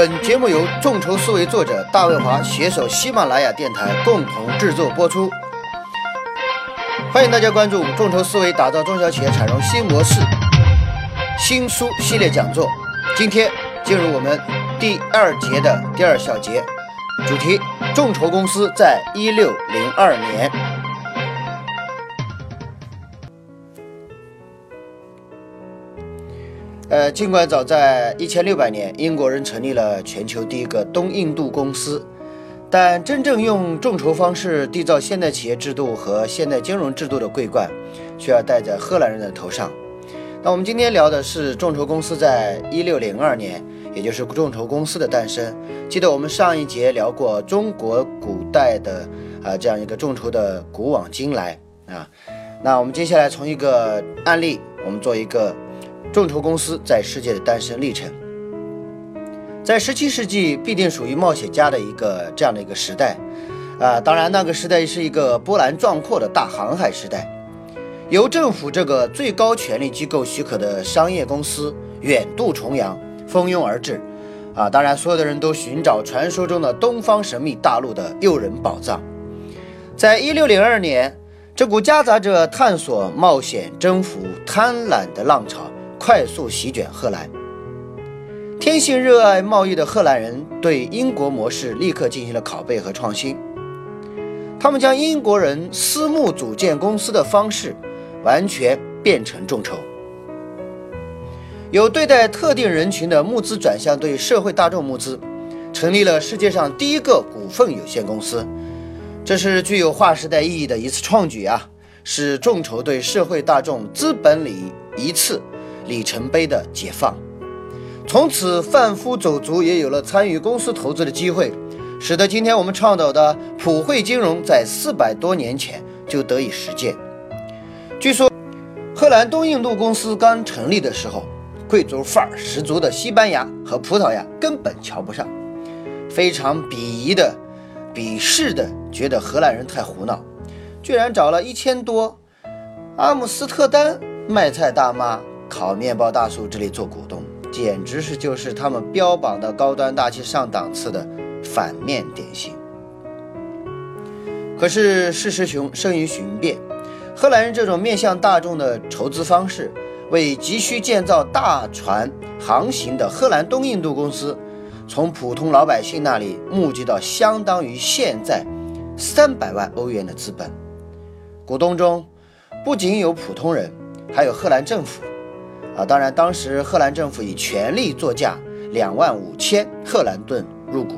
本节目由众筹思维作者大卫华携手喜马拉雅电台共同制作播出。欢迎大家关注众筹思维打造中小企业产融新模式新书系列讲座。今天进入我们第二节的第二小节，主题：众筹公司在一六零二年。呃，尽管早在一千六百年，英国人成立了全球第一个东印度公司，但真正用众筹方式缔造现代企业制度和现代金融制度的桂冠，却要戴在荷兰人的头上。那我们今天聊的是众筹公司在一六零二年，也就是众筹公司的诞生。记得我们上一节聊过中国古代的啊这样一个众筹的古往今来啊，那我们接下来从一个案例，我们做一个。众筹公司在世界的诞生历程，在十七世纪必定属于冒险家的一个这样的一个时代，啊，当然那个时代是一个波澜壮阔的大航海时代，由政府这个最高权力机构许可的商业公司远渡重洋，蜂拥而至，啊，当然所有的人都寻找传说中的东方神秘大陆的诱人宝藏，在一六零二年，这股夹杂着探索、冒险、征服、贪婪的浪潮。快速席卷荷兰。天性热爱贸易的荷兰人对英国模式立刻进行了拷贝和创新。他们将英国人私募组建公司的方式完全变成众筹，有对待特定人群的募资转向对社会大众募资，成立了世界上第一个股份有限公司。这是具有划时代意义的一次创举啊！是众筹对社会大众资本里一次。里程碑的解放，从此贩夫走卒也有了参与公司投资的机会，使得今天我们倡导的普惠金融在四百多年前就得以实践。据说，荷兰东印度公司刚成立的时候，贵族范儿十足的西班牙和葡萄牙根本瞧不上，非常鄙夷的、鄙视的，觉得荷兰人太胡闹，居然找了一千多阿姆斯特丹卖菜大妈。烤面包大叔这里做股东，简直是就是他们标榜的高端大气上档次的反面典型。可是事实雄生于雄辩，荷兰人这种面向大众的筹资方式，为急需建造大船航行的荷兰东印度公司，从普通老百姓那里募集到相当于现在三百万欧元的资本。股东中不仅有普通人，还有荷兰政府。啊，当然，当时荷兰政府以全力作价两万五千荷兰盾入股。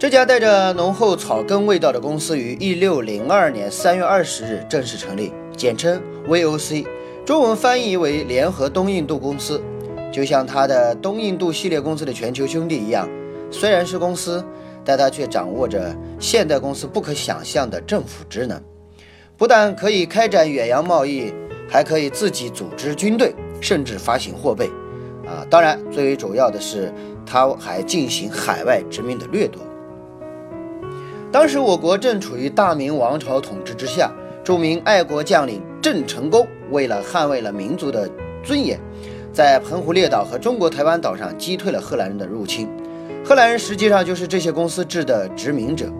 这家带着浓厚草根味道的公司于一六零二年三月二十日正式成立，简称 VOC，中文翻译为联合东印度公司。就像它的东印度系列公司的全球兄弟一样，虽然是公司，但它却掌握着现代公司不可想象的政府职能，不但可以开展远洋贸易。还可以自己组织军队，甚至发行货币，啊，当然最为主要的是，他还进行海外殖民的掠夺。当时我国正处于大明王朝统治之下，著名爱国将领郑成功为了捍卫了民族的尊严，在澎湖列岛和中国台湾岛上击退了荷兰人的入侵。荷兰人实际上就是这些公司制的殖民者。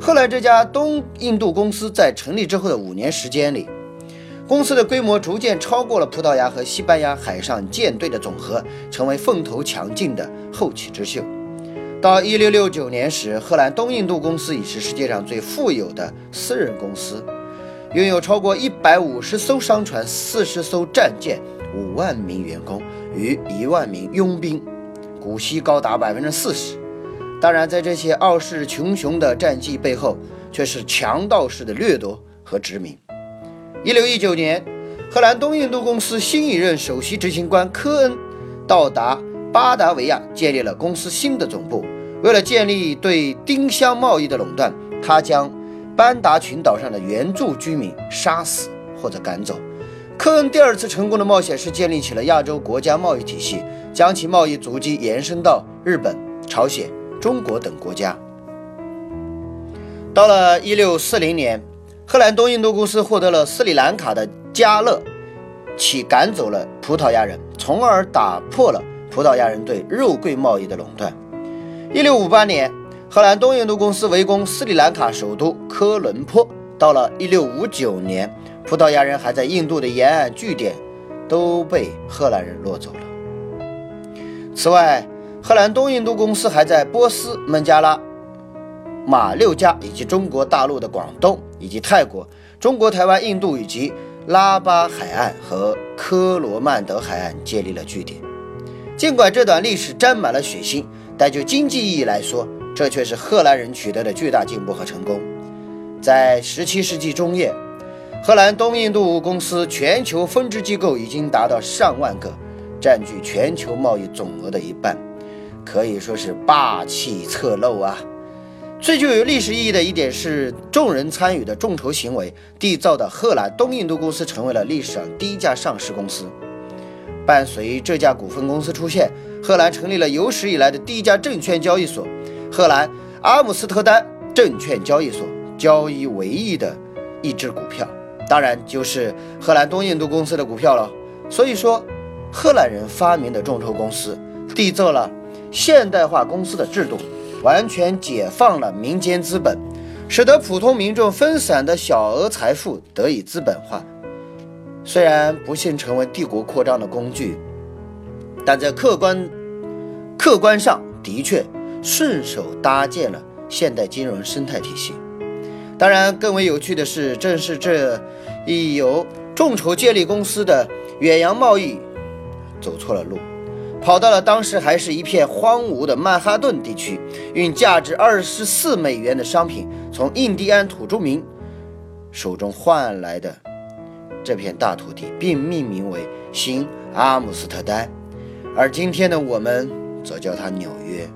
后来这家东印度公司在成立之后的五年时间里。公司的规模逐渐超过了葡萄牙和西班牙海上舰队的总和，成为凤头强劲的后起之秀。到一六六九年时，荷兰东印度公司已是世界上最富有的私人公司，拥有超过一百五十艘商船、四十艘战舰、五万名员工与一万名佣兵，股息高达百分之四十。当然，在这些傲视群雄的战绩背后，却是强盗式的掠夺和殖民。一六一九年，荷兰东印度公司新一任首席执行官科恩到达巴达维亚，建立了公司新的总部。为了建立对丁香贸易的垄断，他将班达群岛上的原住居民杀死或者赶走。科恩第二次成功的冒险是建立起了亚洲国家贸易体系，将其贸易足迹延伸到日本、朝鲜、中国等国家。到了一六四零年。荷兰东印度公司获得了斯里兰卡的加勒，起赶走了葡萄牙人，从而打破了葡萄牙人对肉桂贸易的垄断。一六五八年，荷兰东印度公司围攻斯里兰卡首都科伦坡。到了一六五九年，葡萄牙人还在印度的沿岸据点都被荷兰人落走了。此外，荷兰东印度公司还在波斯、孟加拉、马六甲以及中国大陆的广东以及泰国、中国台湾、印度以及拉巴海岸和科罗曼德海岸建立了据点。尽管这段历史沾满了血腥，但就经济意义来说，这却是荷兰人取得的巨大进步和成功。在17世纪中叶，荷兰东印度公司全球分支机构已经达到上万个，占据全球贸易总额的一半。可以说是霸气侧漏啊！最具有历史意义的一点是，众人参与的众筹行为缔造的荷兰东印度公司成为了历史上第一家上市公司。伴随这家股份公司出现，荷兰成立了有史以来的第一家证券交易所——荷兰阿姆斯特丹证券交易所，交易唯一的一只股票，当然就是荷兰东印度公司的股票了。所以说，荷兰人发明的众筹公司，缔造了。现代化公司的制度完全解放了民间资本，使得普通民众分散的小额财富得以资本化。虽然不幸成为帝国扩张的工具，但在客观客观上的确顺手搭建了现代金融生态体系。当然，更为有趣的是，正是这一由众筹建立公司的远洋贸易走错了路。跑到了当时还是一片荒芜的曼哈顿地区，运价值二十四美元的商品从印第安土著民手中换来的这片大土地，并命名为新阿姆斯特丹。而今天的我们则叫它纽约，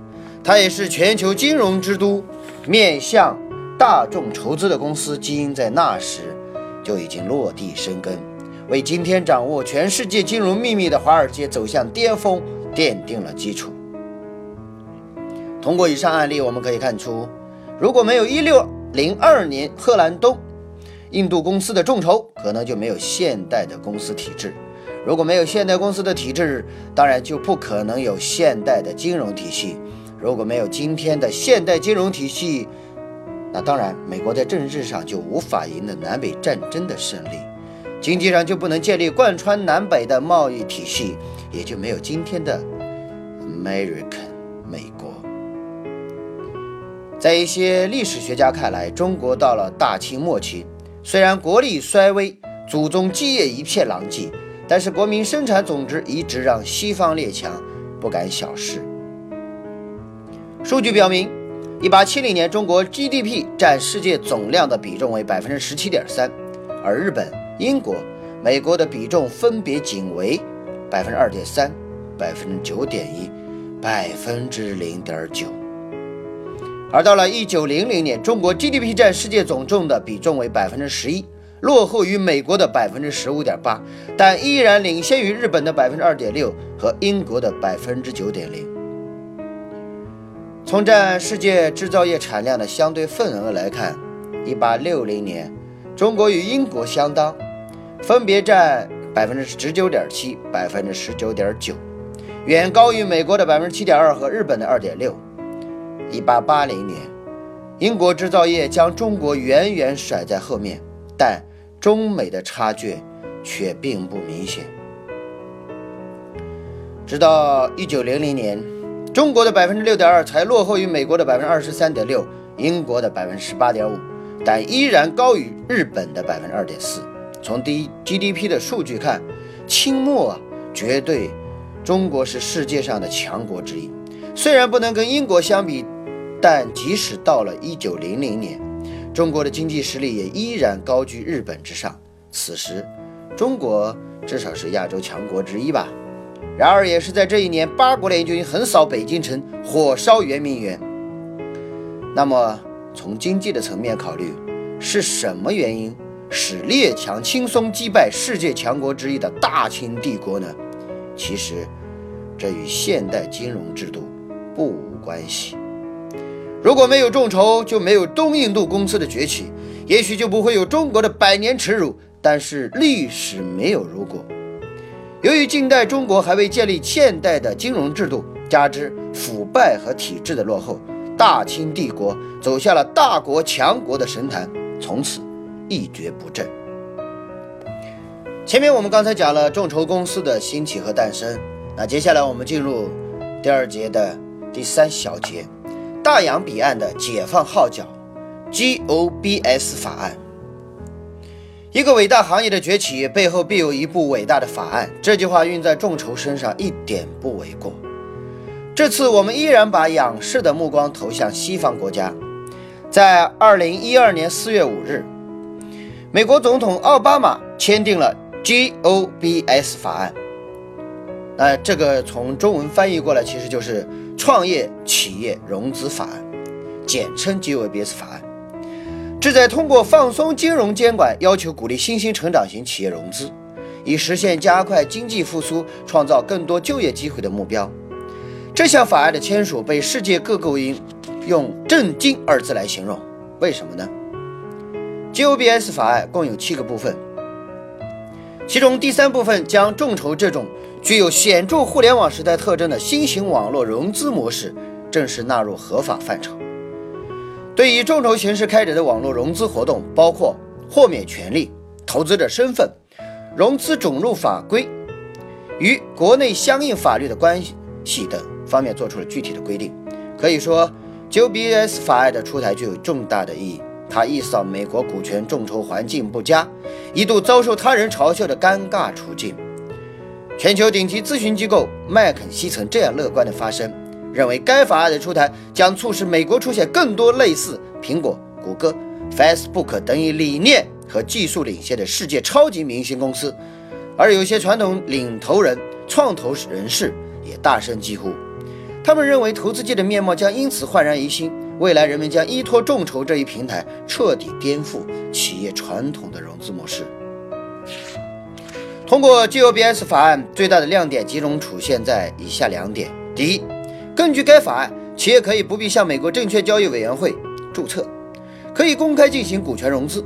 它也是全球金融之都。面向大众筹资的公司基因在那时就已经落地生根，为今天掌握全世界金融秘密的华尔街走向巅峰。奠定了基础。通过以上案例，我们可以看出，如果没有1602年荷兰东印度公司的众筹，可能就没有现代的公司体制。如果没有现代公司的体制，当然就不可能有现代的金融体系。如果没有今天的现代金融体系，那当然美国在政治上就无法赢得南北战争的胜利，经济上就不能建立贯穿南北的贸易体系。也就没有今天的 American 美国。在一些历史学家看来，中国到了大清末期，虽然国力衰微，祖宗基业一片狼藉，但是国民生产总值一直让西方列强不敢小视。数据表明，一八七零年中国 GDP 占世界总量的比重为百分之十七点三，而日本、英国、美国的比重分别仅为。百分之二点三，百分之九点一，百分之零点九。而到了一九零零年，中国 GDP 占世界总重的比重为百分之十一，落后于美国的百分之十五点八，但依然领先于日本的百分之二点六和英国的百分之九点零。从占世界制造业产量的相对份额来看，一八六零年，中国与英国相当，分别占。百分之十九点七，百分之十九点九，远高于美国的百分之七点二和日本的二点六。一八八零年，英国制造业将中国远远甩在后面，但中美的差距却并不明显。直到一九零零年，中国的百分之六点二才落后于美国的百分之二十三点六，英国的百分之十八点五，但依然高于日本的百分之二点四。从第一 GDP 的数据看，清末啊，绝对中国是世界上的强国之一。虽然不能跟英国相比，但即使到了1900年，中国的经济实力也依然高居日本之上。此时，中国至少是亚洲强国之一吧。然而，也是在这一年，八国联军横扫北京城，火烧圆明园。那么，从经济的层面考虑，是什么原因？使列强轻松击败世界强国之一的大清帝国呢？其实，这与现代金融制度不无关系。如果没有众筹，就没有东印度公司的崛起，也许就不会有中国的百年耻辱。但是历史没有如果。由于近代中国还未建立现代的金融制度，加之腐败和体制的落后，大清帝国走下了大国强国的神坛，从此一蹶不振。前面我们刚才讲了众筹公司的兴起和诞生，那接下来我们进入第二节的第三小节，大洋彼岸的解放号角 ——GOBS 法案。一个伟大行业的崛起背后必有一部伟大的法案，这句话用在众筹身上一点不为过。这次我们依然把仰视的目光投向西方国家。在二零一二年四月五日，美国总统奥巴马签订了 GOBS 法案。那这个从中文翻译过来，其实就是创业企业融资法案，简称 GOBS 法案。旨在通过放松金融监管，要求鼓励新兴成长型企业融资，以实现加快经济复苏、创造更多就业机会的目标。这项法案的签署被世界各国因用“震惊”二字来形容。为什么呢？GOBS 法案共有七个部分，其中第三部分将众筹这种具有显著互联网时代特征的新型网络融资模式正式纳入合法范畴。对于众筹形式开展的网络融资活动，包括豁免权利、投资者身份、融资准入法规与国内相应法律的关系等方面做出了具体的规定。可以说，GOBS 法案的出台具有重大的意义。他意识到美国股权众筹环境不佳，一度遭受他人嘲笑的尴尬处境。全球顶级咨询机构麦肯锡曾这样乐观地发声。认为该法案的出台将促使美国出现更多类似苹果、谷歌、Facebook 等以理念和技术领先的世界超级明星公司，而有些传统领头人、创投人士也大声疾呼，他们认为投资界的面貌将因此焕然一新，未来人们将依托众筹这一平台彻底颠覆企业传统的融资模式。通过 GOBS 法案，最大的亮点集中出现在以下两点：第一，根据该法案，企业可以不必向美国证券交易委员会注册，可以公开进行股权融资。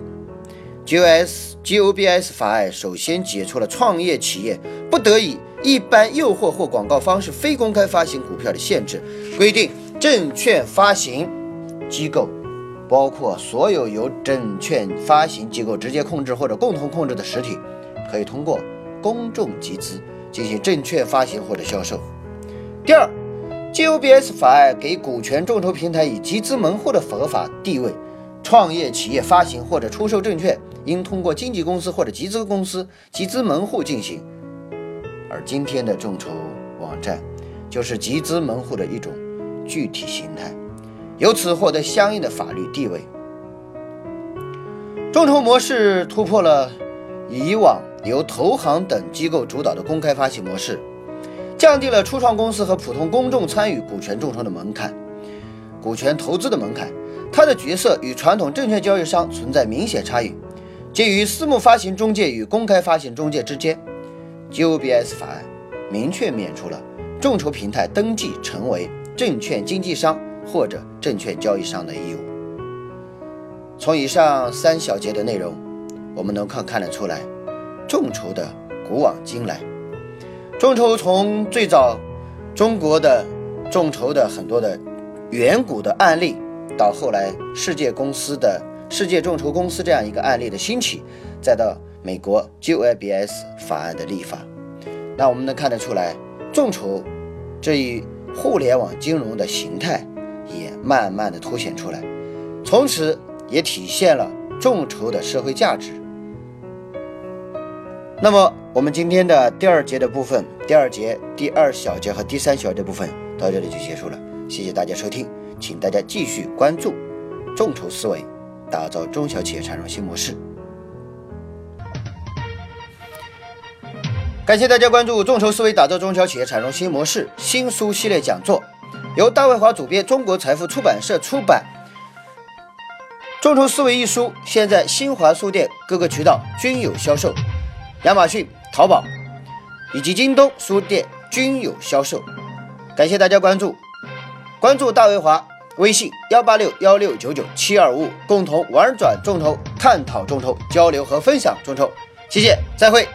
GOS GOBS 法案首先解除了创业企业不得以一般诱惑或广告方式非公开发行股票的限制，规定证券发行机构，包括所有由证券发行机构直接控制或者共同控制的实体，可以通过公众集资进行证券发行或者销售。第二。GOBS 法案给股权众筹平台以集资门户的合法地位，创业企业发行或者出售证券应通过经纪公司或者集资公司集资门户进行，而今天的众筹网站就是集资门户的一种具体形态，由此获得相应的法律地位。众筹模式突破了以往由投行等机构主导的公开发行模式。降低了初创公司和普通公众参与股权众筹的门槛，股权投资的门槛。它的角色与传统证券交易商存在明显差异，介于私募发行中介与公开发行中介之间。GOBS 法案明确免除了众筹平台登记成为证券经纪商或者证券交易上的义务。从以上三小节的内容，我们能看看得出来，众筹的古往今来。众筹从最早中国的众筹的很多的远古的案例，到后来世界公司的世界众筹公司这样一个案例的兴起，再到美国 GOBS 法案的立法，那我们能看得出来，众筹这一互联网金融的形态慢慢的凸显出来，从此也体现了众筹的社会价值。那么。我们今天的第二节的部分，第二节、第二小节和第三小节部分到这里就结束了。谢谢大家收听，请大家继续关注众筹思维，打造中小企业产融新模式。感谢大家关注众筹思维，打造中小企业产融新模式新书系列讲座，由大卫华主编，中国财富出版社出版。众筹思维一书现在新华书店各个渠道均有销售，亚马逊。淘宝以及京东书店均有销售，感谢大家关注，关注大维华微信幺八六幺六九九七二五五，共同玩转众筹，探讨众筹，交流和分享众筹，谢谢，再会。